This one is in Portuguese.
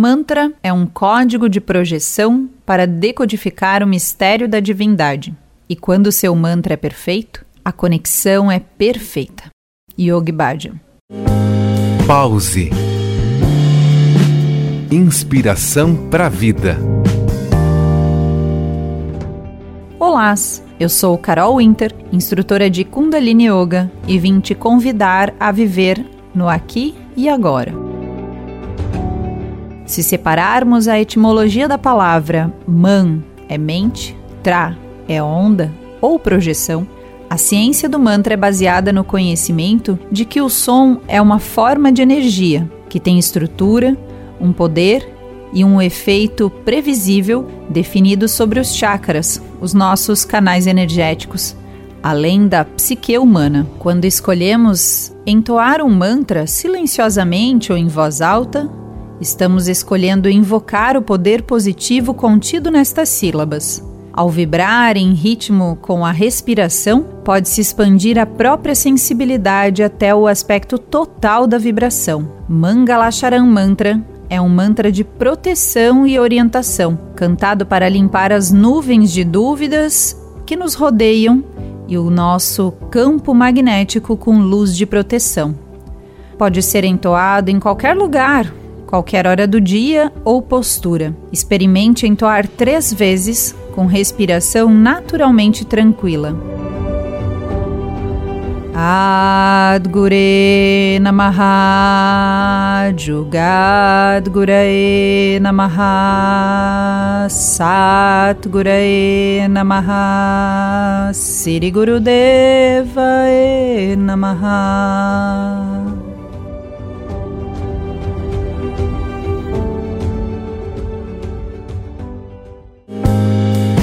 Mantra é um código de projeção para decodificar o mistério da divindade. E quando seu mantra é perfeito, a conexão é perfeita. Yogi Bhajan. Pause. Inspiração para a vida. Olá, eu sou Carol Winter, instrutora de Kundalini Yoga, e vim te convidar a viver no aqui e agora. Se separarmos a etimologia da palavra man é mente, tra é onda ou projeção, a ciência do mantra é baseada no conhecimento de que o som é uma forma de energia que tem estrutura, um poder e um efeito previsível definido sobre os chakras, os nossos canais energéticos, além da psique humana. Quando escolhemos entoar um mantra silenciosamente ou em voz alta, estamos escolhendo invocar o poder positivo contido nestas sílabas. Ao vibrar em ritmo com a respiração, pode-se expandir a própria sensibilidade até o aspecto total da vibração. Mangalacharan Mantra é um mantra de proteção e orientação, cantado para limpar as nuvens de dúvidas que nos rodeiam e o nosso campo magnético com luz de proteção. Pode ser entoado em qualquer lugar, qualquer hora do dia ou postura. Experimente entoar três vezes com respiração naturalmente tranquila. Adgure Namaha Jugad Gurae Namaha Satgurae Namaha Siri Gurudeva Namaha